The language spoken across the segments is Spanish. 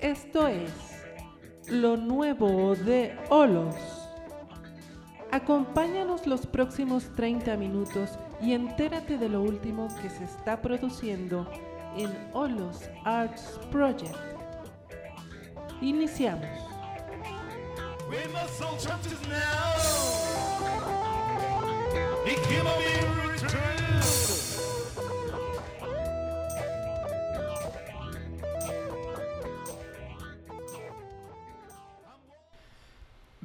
Esto es lo nuevo de Olos. Acompáñanos los próximos 30 minutos y entérate de lo último que se está produciendo en Olos Arts Project. Iniciamos. When my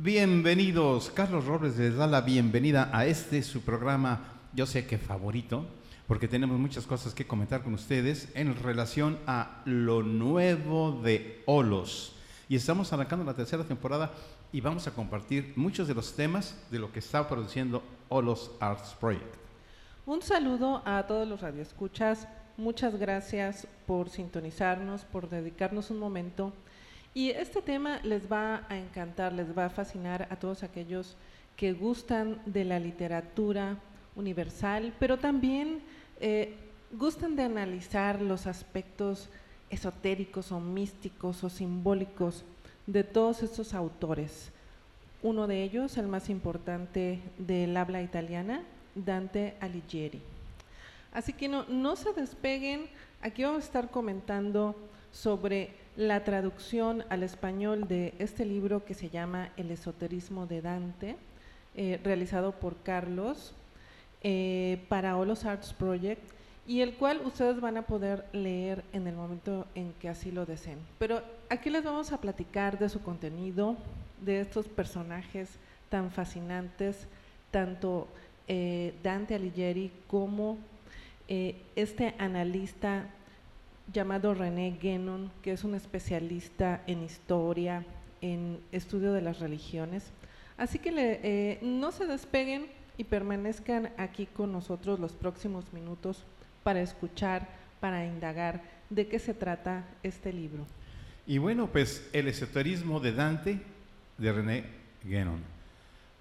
Bienvenidos, Carlos Robles les da la bienvenida a este su programa, yo sé que favorito, porque tenemos muchas cosas que comentar con ustedes en relación a lo nuevo de Olos. Y estamos arrancando la tercera temporada y vamos a compartir muchos de los temas de lo que está produciendo Olos Arts Project. Un saludo a todos los radioescuchas. Muchas gracias por sintonizarnos, por dedicarnos un momento. Y este tema les va a encantar, les va a fascinar a todos aquellos que gustan de la literatura universal, pero también eh, gustan de analizar los aspectos esotéricos o místicos o simbólicos de todos estos autores. Uno de ellos, el más importante del habla italiana, Dante Alighieri. Así que no, no se despeguen, aquí vamos a estar comentando sobre la traducción al español de este libro que se llama El esoterismo de Dante, eh, realizado por Carlos eh, para Olos Arts Project y el cual ustedes van a poder leer en el momento en que así lo deseen. Pero aquí les vamos a platicar de su contenido, de estos personajes tan fascinantes, tanto eh, Dante Alighieri como eh, este analista llamado René Guénon, que es un especialista en historia, en estudio de las religiones. Así que le, eh, no se despeguen y permanezcan aquí con nosotros los próximos minutos para escuchar, para indagar de qué se trata este libro. Y bueno, pues el esoterismo de Dante, de René Guénon.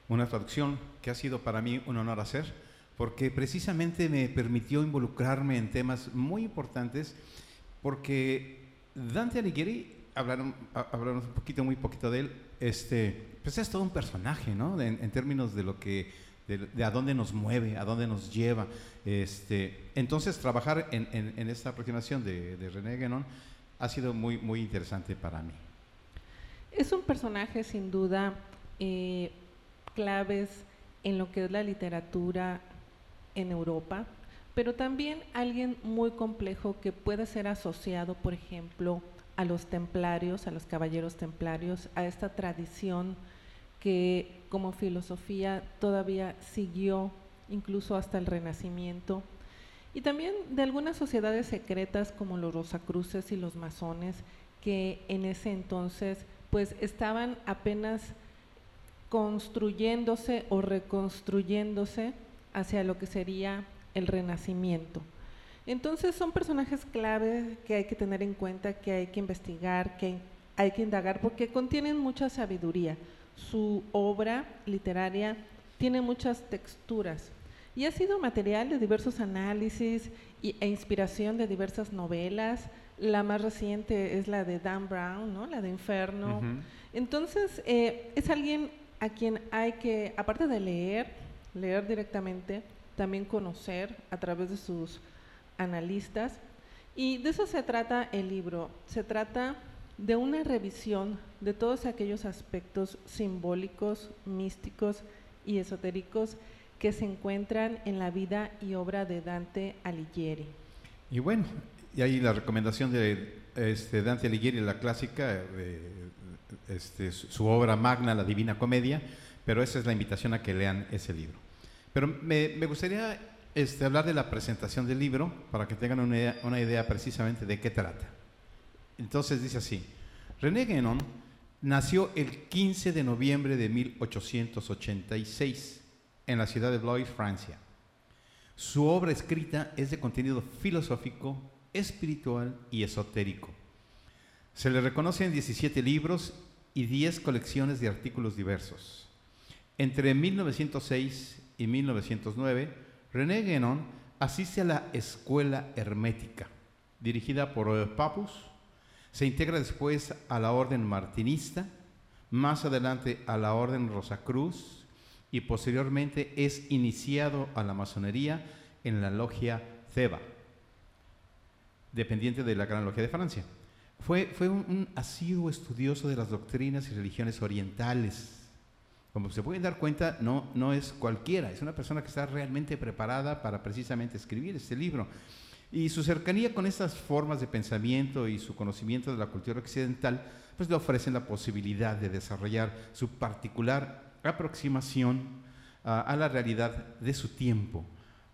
Una traducción que ha sido para mí un honor hacer, porque precisamente me permitió involucrarme en temas muy importantes, porque Dante Alighieri, hablaron, ha- hablaron un poquito, muy poquito de él, este, pues es todo un personaje, ¿no? En, términos de lo que, de, a dónde nos mueve, a dónde nos lleva. Este, entonces, trabajar en, esta aproximación de, de René Guénon ha sido muy, muy interesante para mí. Es un personaje sin duda eh, claves en lo que es la literatura en Europa, pero también alguien muy complejo que puede ser asociado, por ejemplo, a los templarios, a los caballeros templarios, a esta tradición que como filosofía todavía siguió incluso hasta el Renacimiento, y también de algunas sociedades secretas como los Rosacruces y los masones, que en ese entonces pues estaban apenas construyéndose o reconstruyéndose hacia lo que sería el renacimiento. Entonces son personajes clave que hay que tener en cuenta, que hay que investigar, que hay que indagar, porque contienen mucha sabiduría. Su obra literaria tiene muchas texturas y ha sido material de diversos análisis y- e inspiración de diversas novelas. La más reciente es la de Dan Brown, ¿no? la de Inferno. Entonces, eh, es alguien a quien hay que, aparte de leer, leer directamente, también conocer a través de sus analistas. Y de eso se trata el libro. Se trata de una revisión de todos aquellos aspectos simbólicos, místicos y esotéricos que se encuentran en la vida y obra de Dante Alighieri. Y bueno, y ahí la recomendación de este, Dante Alighieri, la clásica, este, su obra magna, La Divina Comedia, pero esa es la invitación a que lean ese libro. Pero me, gustaría este, hablar de la presentación del libro para que tengan una idea, una idea precisamente de qué trata. Entonces dice así, René Guénon nació el 15 de noviembre de 1886 en la ciudad de Blois, Francia. Su obra escrita es de contenido filosófico, espiritual y esotérico. Se le reconocen 17 libros y 10 colecciones de artículos diversos. Entre 1906 y 1909, René Guénon asiste a la Escuela Hermética, dirigida por Papus, Se integra después a la orden martinista, más adelante a la orden Rosacruz y posteriormente es iniciado a la masonería en la logia Ceba, dependiente de la Gran Logia de Francia. Fue, fue un asiduo estudioso de las doctrinas y religiones orientales. Como se pueden dar cuenta, no, no es cualquiera, es una persona que está realmente preparada para precisamente escribir este libro. Y su cercanía con estas formas de pensamiento y su conocimiento de la cultura occidental, pues le ofrecen la posibilidad de desarrollar su particular aproximación a, a la realidad de su tiempo,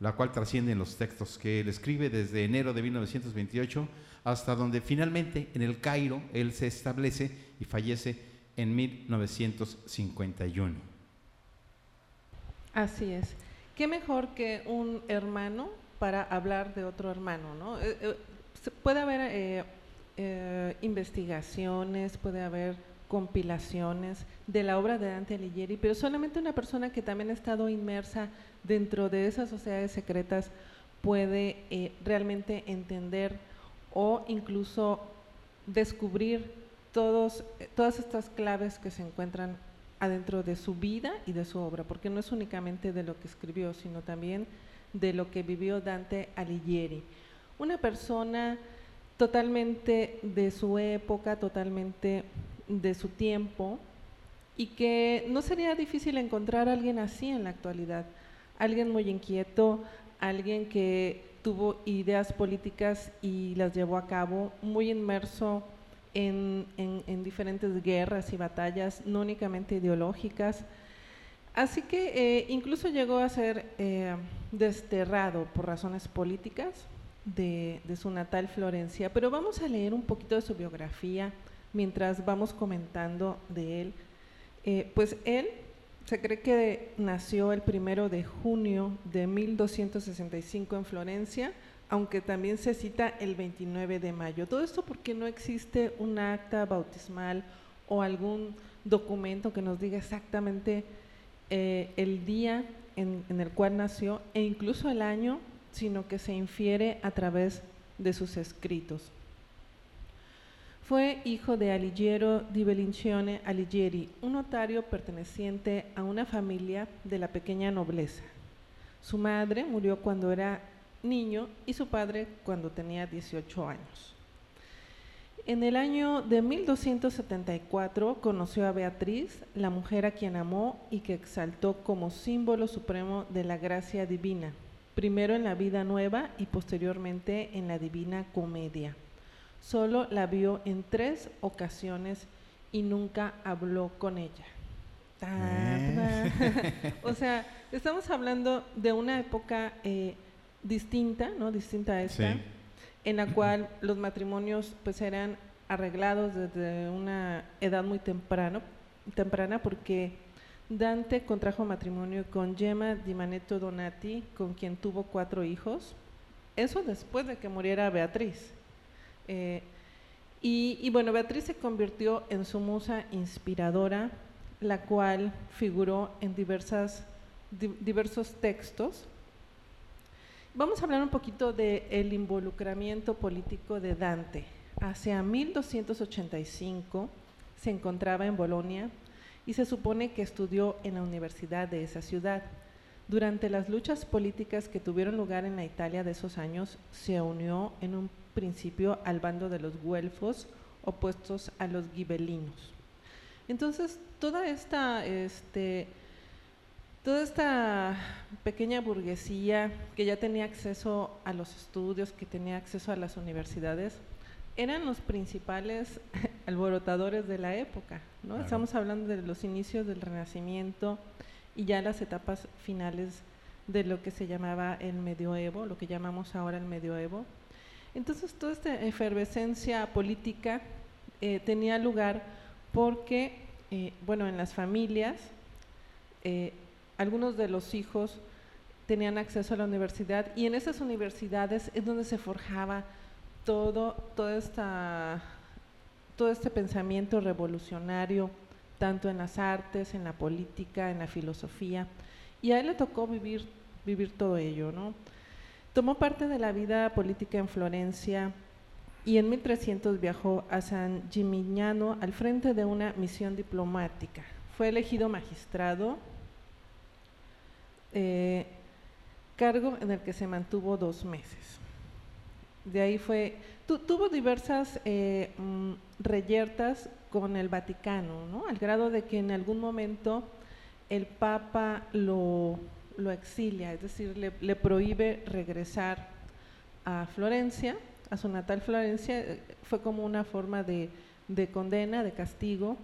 la cual trasciende en los textos que él escribe desde enero de 1928 hasta donde finalmente en el Cairo él se establece y fallece en 1951. Así es. ¿Qué mejor que un hermano para hablar de otro hermano, ¿no? Eh, eh, puede haber eh, investigaciones, puede haber compilaciones de la obra de Dante Alighieri, pero solamente una persona que también ha estado inmersa dentro de esas sociedades secretas puede realmente entender o incluso descubrir todos, eh, todas estas claves que se encuentran adentro de su vida y de su obra, porque no es únicamente de lo que escribió, sino también de lo que vivió Dante Alighieri. Una persona totalmente de su época, totalmente de su tiempo, y que no sería difícil encontrar a alguien así en la actualidad, alguien muy inquieto, alguien que tuvo ideas políticas y las llevó a cabo, muy inmerso en, en- en diferentes guerras y batallas, no únicamente ideológicas. Así que eh, incluso llegó a ser eh, desterrado por razones políticas de, de su natal Florencia. Pero vamos a leer un poquito de su biografía mientras vamos comentando de él. Eh, pues él se cree que nació el primero de junio de 1265 en Florencia, aunque también se cita el 29 de mayo. Todo esto porque no existe un acta bautismal o algún documento que nos diga exactamente eh, el día en, en el cual nació e incluso el año, sino que se infiere a través de sus escritos. Fue hijo de Alighiero di Bellincione Alighieri, un notario perteneciente a una familia de la pequeña nobleza. Su madre murió cuando era niño y su padre cuando tenía 18 años. En el año de 1274 conoció a Beatriz, la mujer a quien amó y que exaltó como símbolo supremo de la gracia divina, primero en la vida nueva y posteriormente en la divina comedia. Solo la vio en tres ocasiones y nunca habló con ella. Tan. o sea, estamos hablando de una época eh, distinta, ¿no? Distinta a esta Sí. en la cual los matrimonios pues eran arreglados desde una edad muy temprano, temprana porque Dante contrajo matrimonio con Gemma di Manetto Donati, con quien tuvo cuatro hijos, eso después de que muriera Beatriz. Eh, y, y bueno, Beatriz se convirtió en su musa inspiradora, la cual figuró en diversas, di- diversos textos Vamos a hablar un poquito del involucramiento político de Dante. Hacia 1285 se encontraba en Bolonia y se supone que estudió en la universidad de esa ciudad. Durante las luchas políticas que tuvieron lugar en la Italia de esos años, se unió en un principio al bando de los güelfos opuestos a los gibelinos. Entonces, toda esta este, Toda esta pequeña burguesía que ya tenía acceso a los estudios, que tenía acceso a las universidades, eran los principales alborotadores de la época. ¿no? Claro. Estamos hablando de los inicios del Renacimiento y ya las etapas finales de lo que se llamaba el medioevo, lo que llamamos ahora el medioevo. Entonces, toda esta efervescencia política eh, tenía lugar porque, eh, bueno, en las familias, eh, algunos de los hijos tenían acceso a la universidad y en esas universidades es donde se forjaba todo, toda esta, todo este pensamiento revolucionario, tanto en las artes, en la política, en la filosofía. Y a él le tocó vivir, vivir todo ello, ¿no? Tomó parte de la vida política en Florencia y en 1300 viajó a San Gimignano al frente de una misión diplomática. Fue elegido magistrado, eh, cargo en el que se mantuvo dos meses. De ahí fue, tuvo diversas eh, mm, reyertas con el Vaticano, ¿no? al grado de que en algún momento el Papa lo, exilia, es decir, le, le prohíbe regresar a Florencia, a su natal Florencia, eh, fue como una forma de, de, condena, de castigo,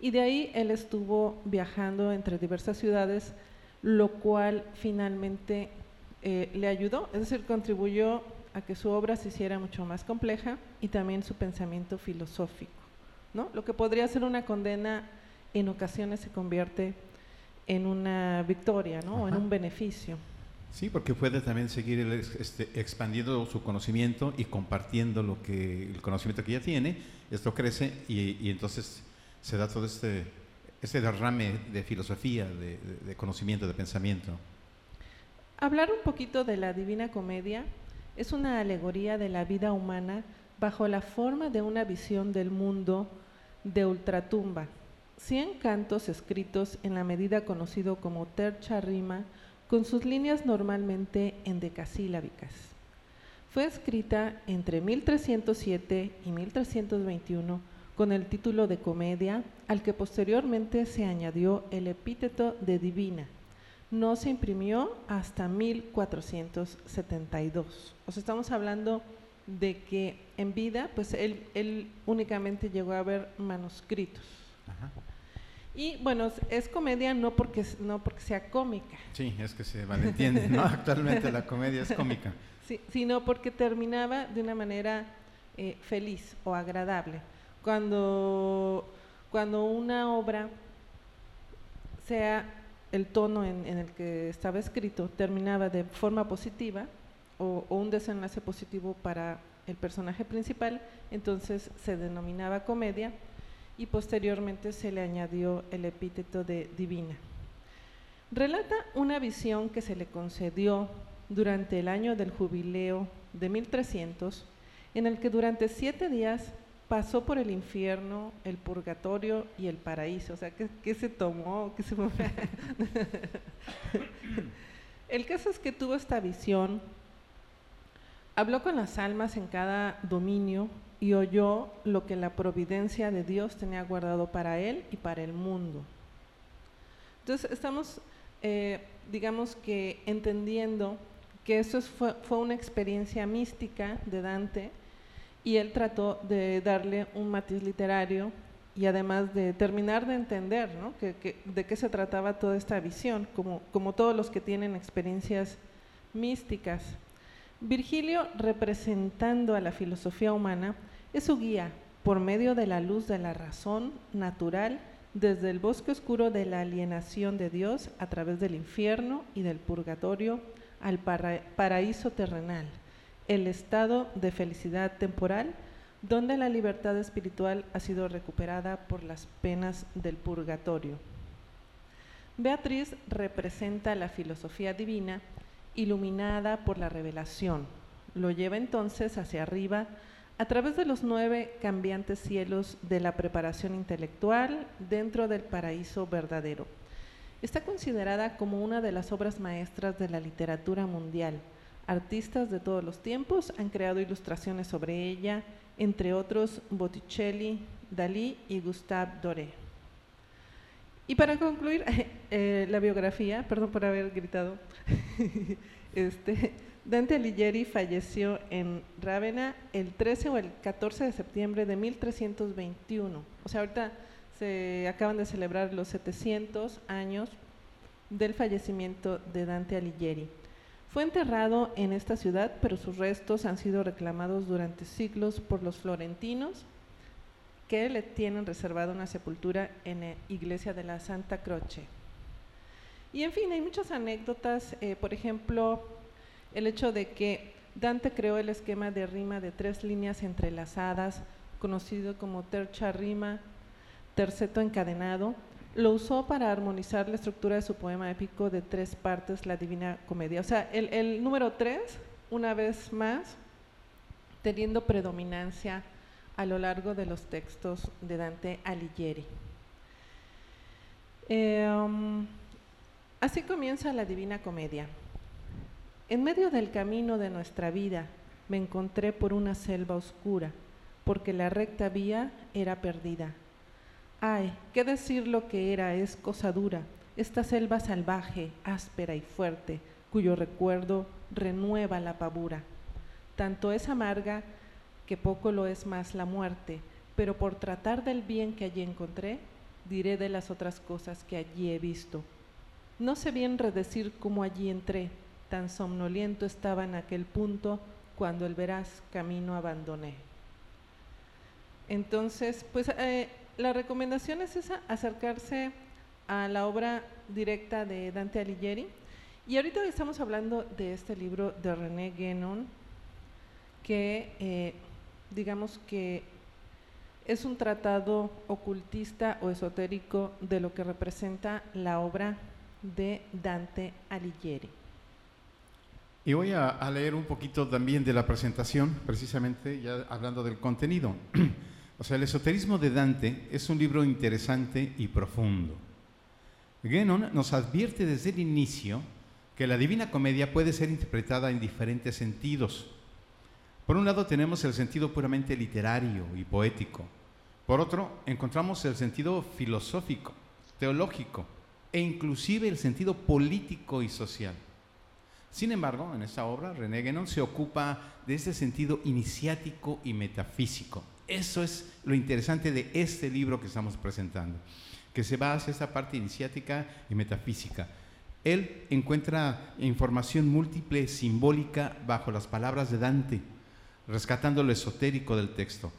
y de ahí él estuvo viajando entre diversas ciudades, lo cual finalmente eh, le ayudó, es decir, contribuyó a que su obra se hiciera mucho más compleja y también su pensamiento filosófico. ¿no? Lo que podría ser una condena en ocasiones se convierte en una victoria ¿no? o en un beneficio. Sí, porque puede también seguir este, expandiendo su conocimiento y compartiendo lo que el conocimiento que ya tiene. Esto crece y, entonces se da todo este, este derrame de filosofía, de, de, conocimiento, de pensamiento. Hablar un poquito de la Divina Comedia es una alegoría de la vida humana bajo la forma de una visión del mundo de ultratumba. Cien cantos escritos en la medida conocido como tercha rima con sus líneas normalmente endecasílabicas. Fue escrita entre 1307 y 1321 con el título de comedia, al que posteriormente se añadió el epíteto de divina. No se imprimió hasta 1472. O sea, estamos hablando de que en vida, pues él, él únicamente llegó a ver manuscritos. Ajá. Y bueno, es comedia no porque, no porque sea cómica. Sí, es que se malentiende, ¿no? Actualmente la comedia es cómica. Sí, sino porque terminaba de una manera eh, feliz o agradable. Cuando, cuando una obra, sea el tono en, el que estaba escrito, terminaba de forma positiva o, o un desenlace positivo para el personaje principal, entonces se denominaba comedia y posteriormente se le añadió el epíteto de divina. Relata una visión que se le concedió durante el año del jubileo de 1300, en el que durante siete días pasó por el infierno, el purgatorio y el paraíso. O sea, ¿qué, se tomó? ¿Qué se el caso es que tuvo esta visión, habló con las almas en cada dominio y oyó lo que la providencia de Dios tenía guardado para él y para el mundo. Entonces estamos, eh, digamos que entendiendo que eso fue, fue, una experiencia mística de Dante y él trató de darle un matiz literario y además de terminar de entender ¿no? de qué se trataba toda esta visión, como, como todos los que tienen experiencias místicas. Virgilio, representando a la filosofía humana, es su guía por medio de la luz de la razón natural desde el bosque oscuro de la alienación de Dios a través del infierno y del purgatorio al para paraíso terrenal, el estado de felicidad temporal donde la libertad espiritual ha sido recuperada por las penas del purgatorio. Beatriz representa la filosofía divina iluminada por la revelación. Lo lleva entonces hacia arriba a través de los nueve cambiantes cielos de la preparación intelectual dentro del paraíso verdadero. Está considerada como una de las obras maestras de la literatura mundial. Artistas de todos los tiempos han creado ilustraciones sobre ella, entre otros Botticelli, Dalí y Gustave Doré. Y para concluir eh, la biografía, perdón por haber gritado, este, Dante Alighieri falleció en Rávena el 13 o el 14 de septiembre de 1321. O sea, ahorita se acaban de celebrar los 700 años del fallecimiento de Dante Alighieri. Fue enterrado en esta ciudad, pero sus restos han sido reclamados durante siglos por los florentinos, que le tienen reservada una sepultura en la iglesia de la Santa Croce. Y en fin, hay muchas anécdotas, eh, por ejemplo, el hecho de que Dante creó el esquema de rima de tres líneas entrelazadas, conocido como tercha rima, terceto encadenado, lo usó para armonizar la estructura de su poema épico de tres partes, la Divina Comedia. O sea, el, número tres, una vez más, teniendo predominancia a lo largo de los textos de Dante Alighieri. Um, así comienza la Divina Comedia. En medio del camino de nuestra vida me encontré por una selva oscura, porque la recta vía era perdida. Ay, qué decir lo que era es cosa dura, esta selva salvaje, áspera y fuerte, cuyo recuerdo renueva la pavura. Tanto es amarga que poco lo es más la muerte, pero por tratar del bien que allí encontré, diré de las otras cosas que allí he visto. No sé bien redecir cómo allí entré, tan somnoliento estaba en aquel punto cuando el veraz camino abandoné. Entonces, pues eh, la recomendación es esa, acercarse a la obra directa de Dante Alighieri. Y ahorita estamos hablando de este libro de René Guénon, que eh, digamos que es un tratado ocultista o esotérico de lo que representa la obra de Dante Alighieri. Y voy a, a, leer un poquito también de la presentación, precisamente ya hablando del contenido. o sea, el esoterismo de Dante es un libro interesante y profundo. Guénon nos advierte desde el inicio que la Divina Comedia puede ser interpretada en diferentes sentidos. Por un lado tenemos el sentido puramente literario y poético. Por otro, encontramos el sentido filosófico, teológico e inclusive el sentido político y social. Sin embargo, en esta obra, René Guénon se ocupa de ese sentido iniciático y metafísico. Eso es lo interesante de este libro que estamos presentando, que se va hacia esa parte iniciática y metafísica. Él encuentra información múltiple, simbólica, bajo las palabras de Dante, rescatando lo esotérico del texto.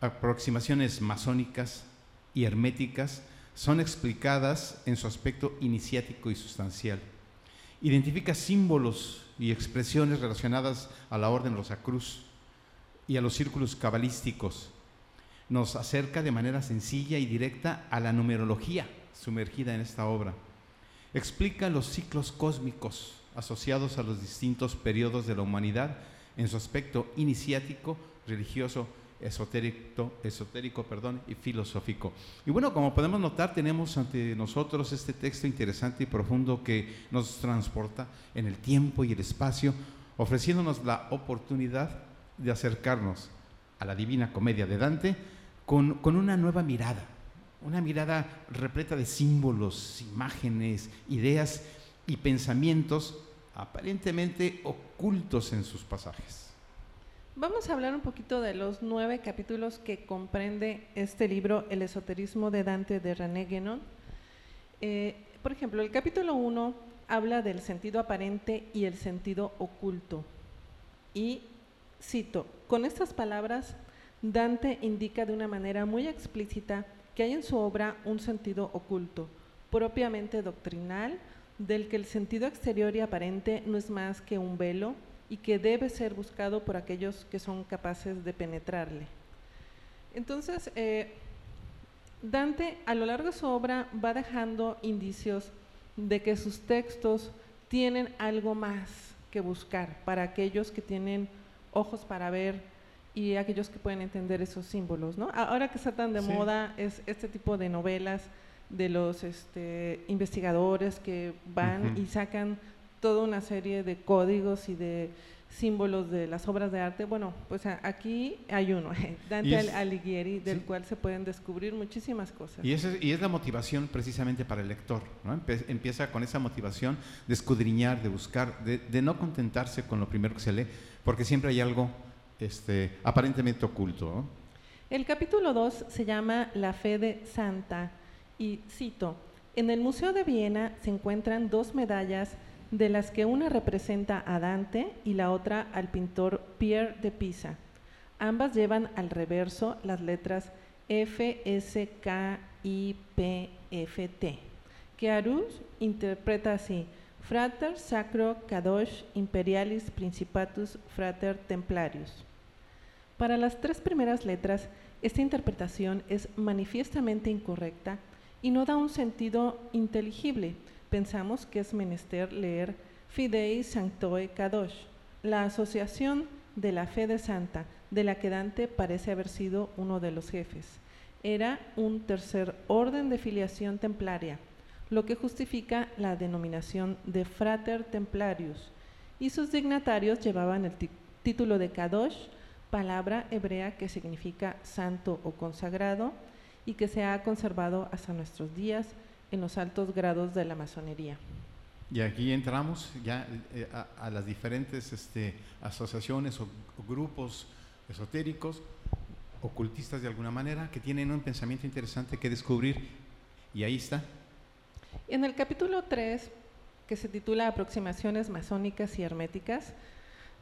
Aproximaciones masónicas y herméticas son explicadas en su aspecto iniciático y sustancial identifica símbolos y expresiones relacionadas a la Orden Rosacruz y a los círculos cabalísticos. Nos acerca de manera sencilla y directa a la numerología sumergida en esta obra. Explica los ciclos cósmicos asociados a los distintos periodos de la humanidad en su aspecto iniciático, religioso, esotérico, esotérico perdón, y filosófico. Y bueno, como podemos notar, tenemos ante nosotros este texto interesante y profundo que nos transporta en el tiempo y el espacio, ofreciéndonos la oportunidad de acercarnos a la Divina Comedia de Dante con, con una nueva mirada, una mirada repleta de símbolos, imágenes, ideas y pensamientos aparentemente ocultos en sus pasajes. Vamos a hablar un poquito de los nueve capítulos que comprende este libro, El esoterismo de Dante de René Guénon. Eh, por ejemplo, el capítulo 1 habla del sentido aparente y el sentido oculto. Y cito, con estas palabras, Dante indica de una manera muy explícita que hay en su obra un sentido oculto, propiamente doctrinal, del que el sentido exterior y aparente no es más que un velo y que debe ser buscado por aquellos que son capaces de penetrarle. Entonces, eh, Dante a lo largo de su obra va dejando indicios de que sus textos tienen algo más que buscar para aquellos que tienen ojos para ver y aquellos que pueden entender esos símbolos. ¿no? Ahora que está tan de moda es este tipo de novelas de los este, investigadores que van y sacan toda una serie de códigos y de símbolos de las obras de arte. Bueno, pues aquí hay uno, Dante Alighieri, del cual se pueden descubrir muchísimas cosas. Y, y es la motivación precisamente para el lector, ¿no? Empieza con esa motivación de escudriñar, de buscar, de, no contentarse con lo primero que se lee, porque siempre hay algo este, aparentemente oculto. El capítulo 2 se llama La fe de Santa y cito, en el Museo de Viena se encuentran dos medallas de las que una representa a Dante y la otra al pintor Pierre de Pisa. Ambas llevan al reverso las letras F, S, K, I, P, F, T, que Arus interpreta así, Frater Sacro Kadosh Imperialis Principatus Frater Templarius. Para las tres primeras letras, esta interpretación es manifiestamente incorrecta y no da un sentido inteligible, pensamos que es menester leer Fidei Sanctoe Kadosh. La asociación de la fe de Santa, de la que Dante parece haber sido uno de los jefes. Era un tercer orden de filiación templaria, lo que justifica la denominación de Frater Templarius, y sus dignatarios llevaban el título de Kadosh, palabra hebrea que significa santo o consagrado y que se ha conservado hasta nuestros días en los altos grados de la masonería. Y aquí entramos ya eh, a, a las diferentes este, asociaciones o, o grupos esotéricos, ocultistas de alguna manera, que tienen un pensamiento interesante que descubrir. Y ahí está. En el capítulo 3, que se titula Aproximaciones masónicas y herméticas,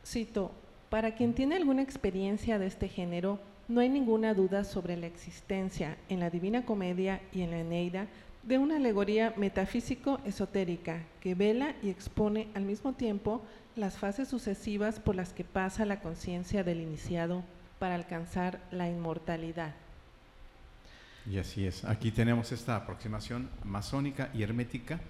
cito, para quien tiene alguna experiencia de este género, no hay ninguna duda sobre la existencia en la Divina Comedia y en la Eneida de una alegoría metafísico-esotérica que vela y expone al mismo tiempo las fases sucesivas por las que pasa la conciencia del iniciado para alcanzar la inmortalidad. Y así es. Aquí tenemos esta aproximación masónica y hermética,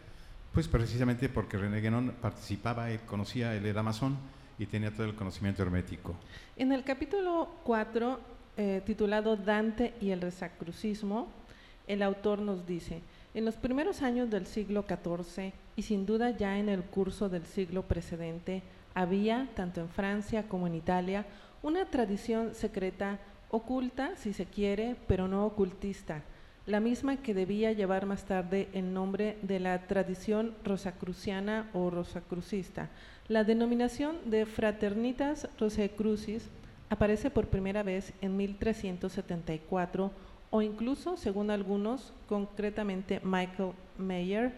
pues precisamente porque René Guénon participaba, él conocía, él era masón y tenía todo el conocimiento hermético. En el capítulo 4, eh, titulado Dante y el resacrucismo, el autor nos dice, en los primeros años del siglo XIV y sin duda ya en el curso del siglo precedente, había, tanto en Francia como en Italia, una tradición secreta oculta, si se quiere, pero no ocultista, la misma que debía llevar más tarde el nombre de la tradición rosacruciana o rosacrucista. La denominación de Fraternitas Rosacrucis aparece por primera vez en 1374 o incluso, según algunos, concretamente Michael Mayer,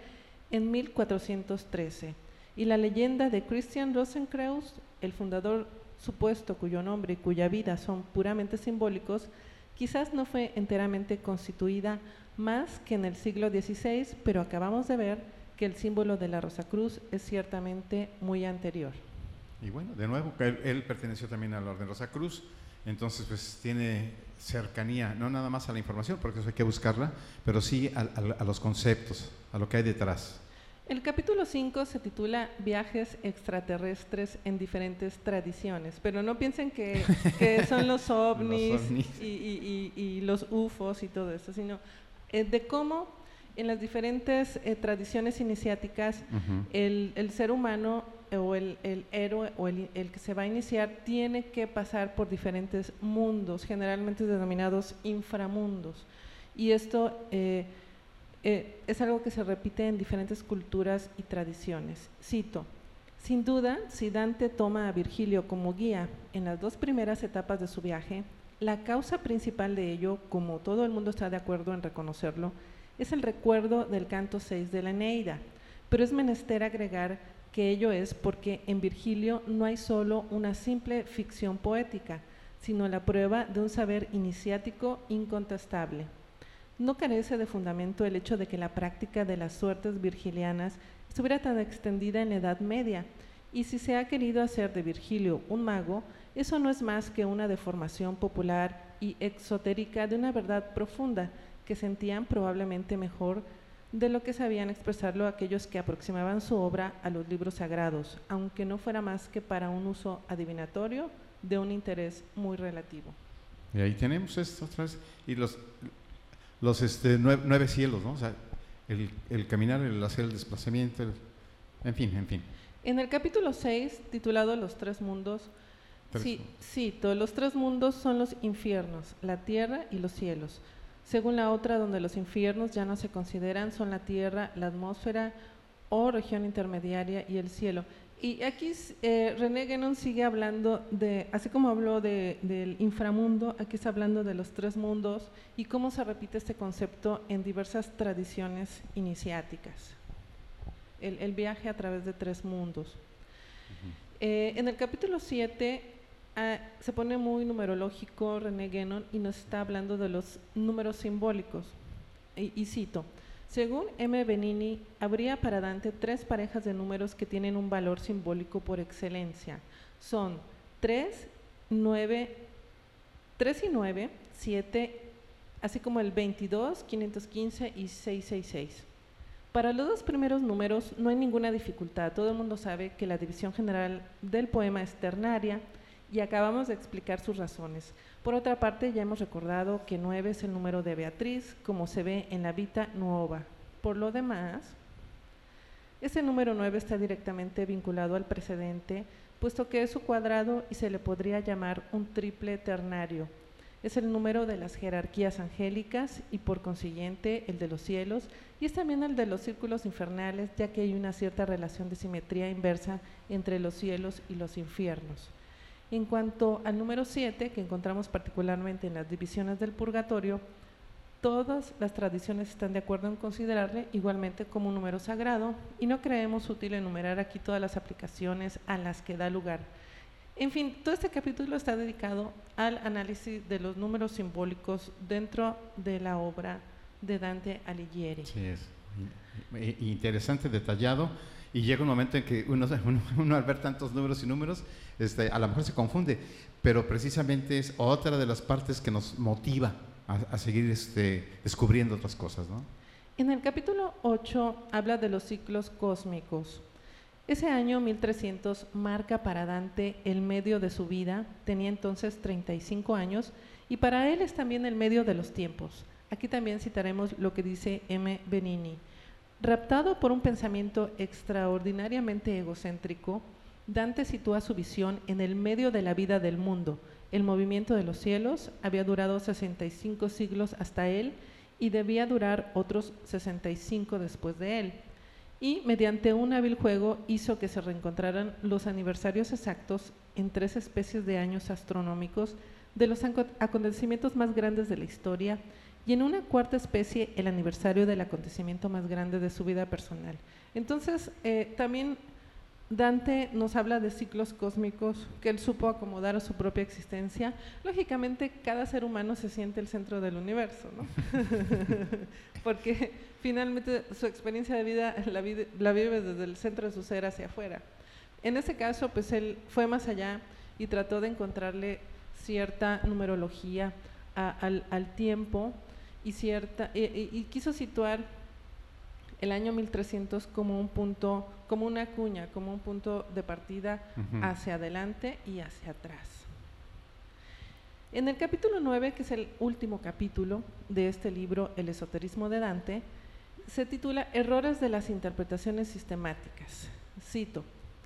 en 1413. Y la leyenda de Christian Rosenkreuz, el fundador supuesto cuyo nombre y cuya vida son puramente simbólicos, quizás no fue enteramente constituida más que en el siglo XVI, pero acabamos de ver que el símbolo de la Rosa Cruz es ciertamente muy anterior. Y bueno, de nuevo, él, él perteneció también a la Orden Rosa Cruz, entonces pues tiene cercanía, no nada más a la información, porque eso hay que buscarla, pero sí a los conceptos, a lo que hay detrás. El capítulo 5 se titula Viajes extraterrestres en diferentes tradiciones, pero no piensen que, que son los ovnis, ovnis. Y, y- y- y los UFOs y todo eso, sino eh, de cómo en las diferentes eh, tradiciones iniciáticas el, el ser humano eh, o el, el héroe o el, el que se va a iniciar tiene que pasar por diferentes mundos, generalmente denominados inframundos. Y esto eh, es algo que se repite en diferentes culturas y tradiciones. Cito, sin duda, si Dante toma a Virgilio como guía en las dos primeras etapas de su viaje, la causa principal de ello, como todo el mundo está de acuerdo en reconocerlo, es el recuerdo del canto 6 de la Eneida, pero es menester agregar que ello es porque en Virgilio no hay solo una simple ficción poética, sino la prueba de un saber iniciático incontestable. No carece de fundamento el hecho de que la práctica de las suertes virgilianas estuviera tan extendida en la Edad Media, y si se ha querido hacer de Virgilio un mago, eso no es más que una deformación popular y exotérica de una verdad profunda que sentían probablemente mejor de lo que sabían expresarlo aquellos que aproximaban su obra a los libros sagrados, aunque no fuera más que para un uso adivinatorio de un interés muy relativo. Y ahí tenemos esto otra vez. Y los, los este, nueve, nueve cielos, ¿no? O sea, el, el caminar, el hacer el desplazamiento, el- en fin, en fin. En el capítulo 6, titulado Los tres mundos, sí, cito, los tres mundos son los infiernos, la tierra y los cielos. Según la otra, donde los infiernos ya no se consideran, son la tierra, la atmósfera o región intermediaria y el cielo. Y aquí eh, René Guénon sigue hablando de, así como habló de- del inframundo, aquí está hablando de los tres mundos y cómo se repite este concepto en diversas tradiciones iniciáticas. El, el viaje a través de tres mundos. Eh, en el capítulo 7 ah, se pone muy numerológico René Guénon y nos está hablando de los números simbólicos. Y, y cito, según M. Benini, habría para Dante tres parejas de números que tienen un valor simbólico por excelencia. Son 3, 9, 3 y 9, 7, así como el 22, 515 y 666. Para los dos primeros números no hay ninguna dificultad. Todo el mundo sabe que la división general del poema es ternaria y acabamos de explicar sus razones. Por otra parte, ya hemos recordado que 9 es el número de Beatriz, como se ve en la Vita Nuova. Por lo demás, ese número 9 está directamente vinculado al precedente, puesto que es su cuadrado y se le podría llamar un triple ternario. Es el número de las jerarquías angélicas y por consiguiente el de los cielos, y es también el de los círculos infernales, ya que hay una cierta relación de simetría inversa entre los cielos y los infiernos. En cuanto al número 7, que encontramos particularmente en las divisiones del purgatorio, todas las tradiciones están de acuerdo en considerarle igualmente como un número sagrado y no creemos útil enumerar aquí todas las aplicaciones a las que da lugar. En fin, todo este capítulo está dedicado al análisis de los números simbólicos dentro de la obra de Dante Alighieri. Sí, es interesante, detallado. Y llega un momento en que uno, uno, al ver tantos números y números, este, a lo mejor se confunde, pero precisamente es otra de las partes que nos motiva a, seguir este, descubriendo otras cosas. ¿no? En el capítulo 8 habla de los ciclos cósmicos. Ese año 1300 marca para Dante el medio de su vida, tenía entonces 35 años, y para él es también el medio de los tiempos. Aquí también citaremos lo que dice M. Benini. Raptado por un pensamiento extraordinariamente egocéntrico, Dante sitúa su visión en el medio de la vida del mundo. El movimiento de los cielos había durado 65 siglos hasta él y debía durar otros 65 después de él. Y mediante un hábil juego hizo que se reencontraran los aniversarios exactos en tres especies de años astronómicos de los acontecimientos más grandes de la historia y en una cuarta especie el aniversario del acontecimiento más grande de su vida personal. Entonces, eh, también Dante nos habla de ciclos cósmicos que él supo acomodar a su propia existencia. Lógicamente, cada ser humano se siente el centro del universo, ¿no? Porque finalmente su experiencia de vida la, vive desde el centro de su ser hacia afuera. En ese caso, pues él fue más allá y trató de encontrarle cierta numerología al, tiempo y, cierta, y, quiso situar el año 1300 como un punto, como una cuña, como un punto de partida hacia adelante y hacia atrás. En el capítulo 9, que es el último capítulo de este libro, El esoterismo de Dante, se titula Errores de las interpretaciones sistemáticas. Cito,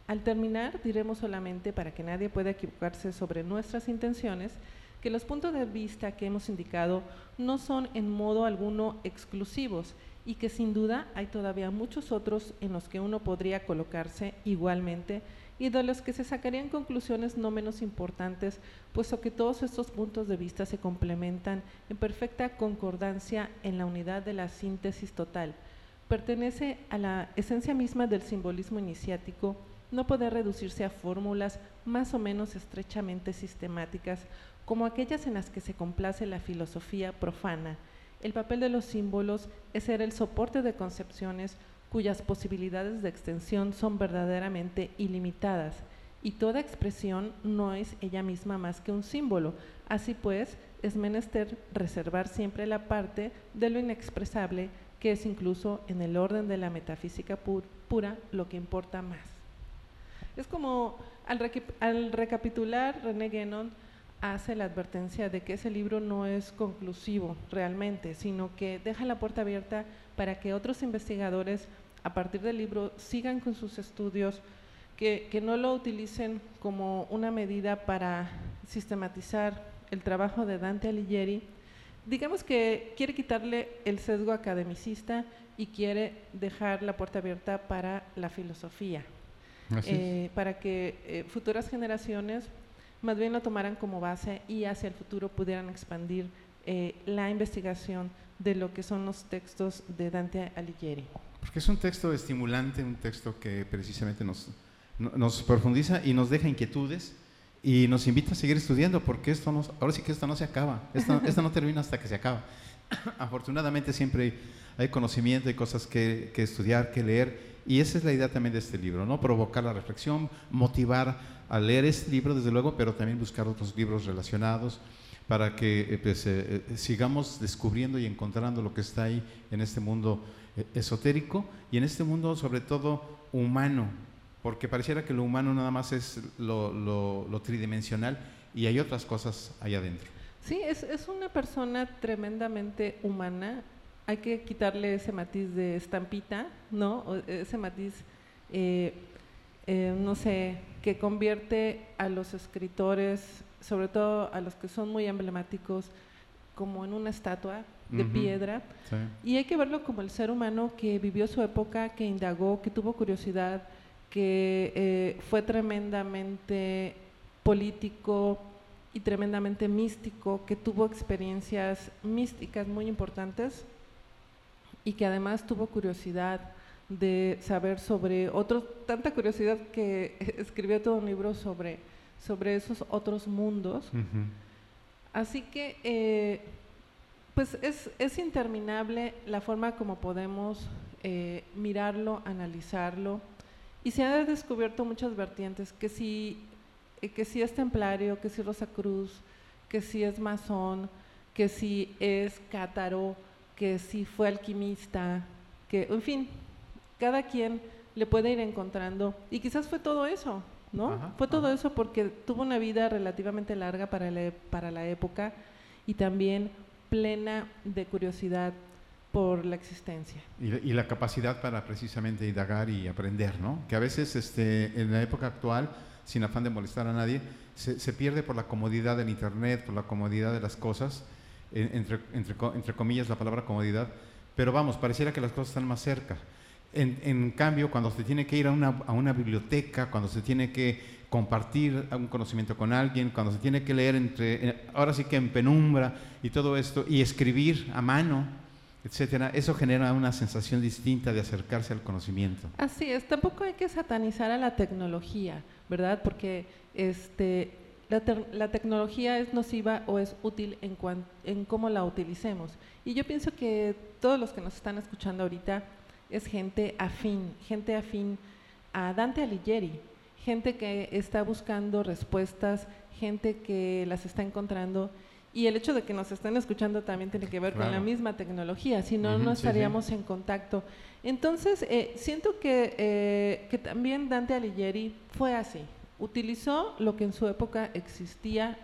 al terminar diremos solamente para que nadie pueda equivocarse sobre nuestras intenciones, que los puntos de vista que hemos indicado no son en modo alguno exclusivos y que sin duda hay todavía muchos otros en los que uno podría colocarse igualmente y de los que se sacarían conclusiones no menos importantes, puesto que todos estos puntos de vista se complementan en perfecta concordancia en la unidad de la síntesis total. Pertenece a la esencia misma del simbolismo iniciático no poder reducirse a fórmulas más o menos estrechamente sistemáticas como aquellas en las que se complace la filosofía profana. El papel de los símbolos es ser el soporte de concepciones cuyas posibilidades de extensión son verdaderamente ilimitadas, y toda expresión no es ella misma más que un símbolo. Así pues, es menester reservar siempre la parte de lo inexpresable, que es incluso en el orden de la metafísica pura lo que importa más. Es como al, al recapitular René Guénon, hace la advertencia de que ese libro no es conclusivo realmente, sino que deja la puerta abierta para que otros investigadores a partir del libro sigan con sus estudios, que, no lo utilicen como una medida para sistematizar el trabajo de Dante Alighieri. Digamos que quiere quitarle el sesgo academicista y quiere dejar la puerta abierta para la filosofía, eh, para que eh, futuras generaciones más bien lo tomaran como base y hacia el futuro pudieran expandir eh, la investigación de lo que son los textos de Dante Alighieri. Porque es un texto estimulante, un texto que precisamente nos, nos profundiza y nos deja inquietudes y nos invita a seguir estudiando, porque esto no, ahora sí que esto no se acaba, esto, esto no termina hasta que se acaba. Afortunadamente siempre hay conocimiento, hay cosas que, que estudiar, que leer, y esa es la idea también de este libro, ¿no? Provocar la reflexión, motivar a leer este libro, desde luego, pero también buscar otros libros relacionados para que eh, pues, eh, eh, sigamos descubriendo y encontrando lo que está ahí en este mundo esotérico y en este mundo sobre todo humano, porque pareciera que lo humano nada más es lo, tridimensional y hay otras cosas allá adentro. Sí, es, es una persona tremendamente humana. Hay que quitarle ese matiz de estampita, ¿no? O ese matiz, eh, eh, no sé, que convierte a los escritores, sobre todo a los que son muy emblemáticos, como en una estatua de piedra. Y hay que verlo como el ser humano que vivió su época, que indagó, que tuvo curiosidad, que eh, fue tremendamente político y tremendamente místico, que tuvo experiencias místicas muy importantes y que además tuvo curiosidad de saber sobre otros, tanta curiosidad que escribió todo un libro sobre, sobre esos otros mundos. Así que, eh, pues es, es interminable la forma como podemos eh, mirarlo, analizarlo, y se han descubierto muchas vertientes, que si, eh, que si es templario, que si Rosa Cruz, que si es masón, que si es cátaro, que si fue alquimista, que, en fin, cada quien le puede ir encontrando, y quizás fue todo eso, ¿no? Ajá, fue todo ajá. eso porque tuvo una vida relativamente larga para la, para la época y también plena de curiosidad por la existencia. Y, la- y la capacidad para precisamente indagar y aprender, ¿no? Que a veces este, en la época actual, sin afán de molestar a nadie, se, se pierde por la comodidad del Internet, por la comodidad de las cosas, entre, entre, entre comillas la palabra comodidad, pero vamos, pareciera que las cosas están más cerca. En, en cambio, cuando se tiene que ir a una, a una biblioteca, cuando se tiene que compartir un conocimiento con alguien, cuando se tiene que leer entre, eh, ahora sí que en penumbra y todo esto, y escribir a mano, etcétera, eso genera una sensación distinta de acercarse al conocimiento. Así es, tampoco hay que satanizar a la tecnología, ¿verdad? Porque este, la, tecnología es nociva o es útil en, en cómo la utilicemos. Y yo pienso que todos los que nos están escuchando ahorita es gente afín, gente afín a Dante Alighieri, gente que está buscando respuestas, gente que las está encontrando. Y el hecho de que nos estén escuchando también tiene que ver con la misma tecnología, si no, no sí, sí. estaríamos en contacto. Entonces, eh, siento que, eh, que también Dante Alighieri fue así. Utilizó lo que en su época existía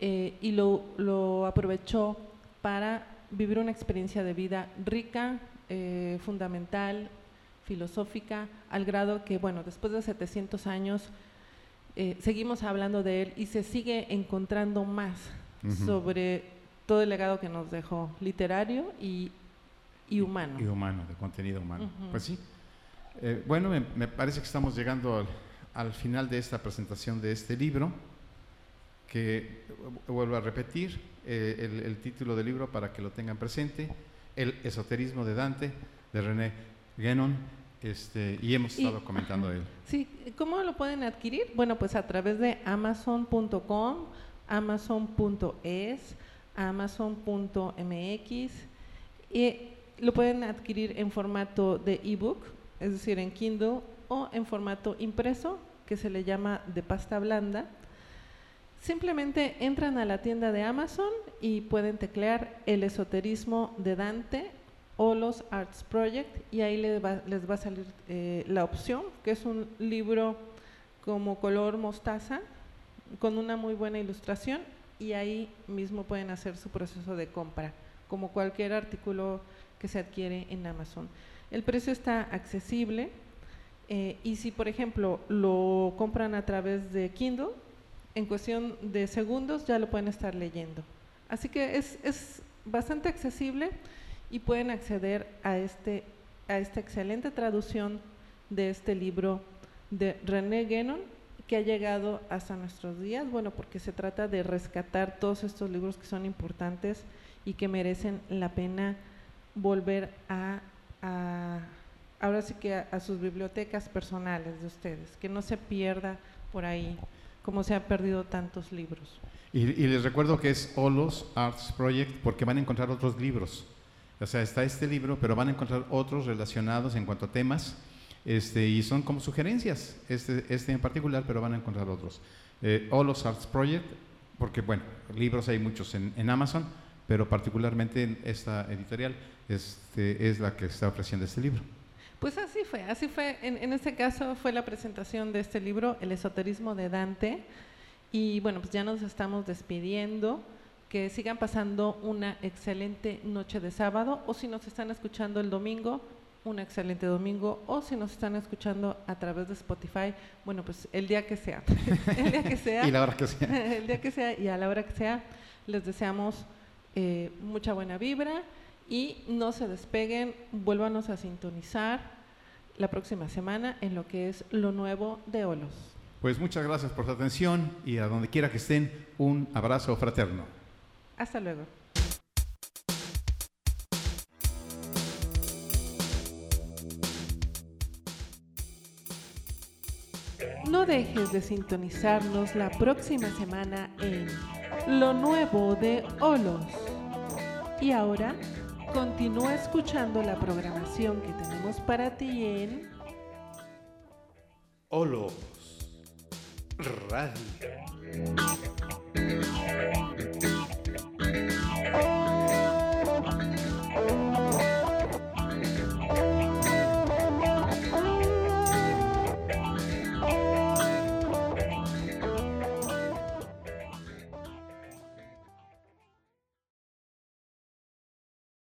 eh, y lo, lo aprovechó para vivir una experiencia de vida rica, eh, fundamental, filosófica, al grado que, bueno, después de 700 años eh, seguimos hablando de él y se sigue encontrando más sobre todo el legado que nos dejó, literario y, y humano. Y humano, de contenido humano. Pues sí. Eh, bueno, me, me parece que estamos llegando al, al final de esta presentación de este libro, que vuelvo a repetir eh, el, el título del libro para que lo tengan presente, El esoterismo de Dante, de René Guénon, este, y hemos Y- estado comentando él. Sí, ¿cómo lo pueden adquirir? Bueno, pues a través de amazon.com, amazon.es, amazon.mx y lo pueden adquirir en formato de ebook, es decir, en Kindle o en formato impreso, que se le llama de pasta blanda. Simplemente entran a la tienda de Amazon y pueden teclear el esoterismo de Dante o los Arts Project y ahí les va, les va a salir eh, la opción, que es un libro como color mostaza, con una muy buena ilustración y ahí mismo pueden hacer su proceso de compra, como cualquier artículo que se adquiere en Amazon. El precio está accesible eh, y si, por ejemplo, lo compran a través de Kindle, en cuestión de segundos ya lo pueden estar leyendo. Así que es, es bastante accesible y pueden acceder a, este, a esta excelente traducción de este libro de René Guénon que ha llegado hasta nuestros días, bueno, porque se trata de rescatar todos estos libros que son importantes y que merecen la pena volver a, a- ahora sí que a, sus bibliotecas personales de ustedes, que no se pierda por ahí como se han perdido tantos libros. Y, les recuerdo que es Olos Arts Project porque van a encontrar otros libros. O sea, está este libro, pero van a encontrar otros relacionados en cuanto a temas. Este, y son como sugerencias, este, este en particular, pero van a encontrar otros. Eh, Olos Arts Project, porque bueno, libros hay muchos en, en Amazon, pero particularmente en esta editorial este, es la que está ofreciendo este libro. Pues así fue, así fue. En, en este caso fue la presentación de este libro, El esoterismo de Dante. Y bueno, pues ya nos estamos despidiendo. Que sigan pasando una excelente noche de sábado o si nos están escuchando el domingo, un excelente domingo o si nos están escuchando a través de Spotify, bueno, pues el día que sea. el día que sea. y la hora que sea. el día que sea y a la hora que sea, les deseamos eh, mucha buena vibra y no se despeguen, vuélvanos a sintonizar la próxima semana en lo que es lo nuevo de Olos. Pues muchas gracias por su atención y a donde quiera que estén, un abrazo fraterno. Hasta luego. No dejes de sintonizarnos la próxima semana en Lo Nuevo de Olos. Y ahora, continúa escuchando la programación que tenemos para ti en Olos Radio.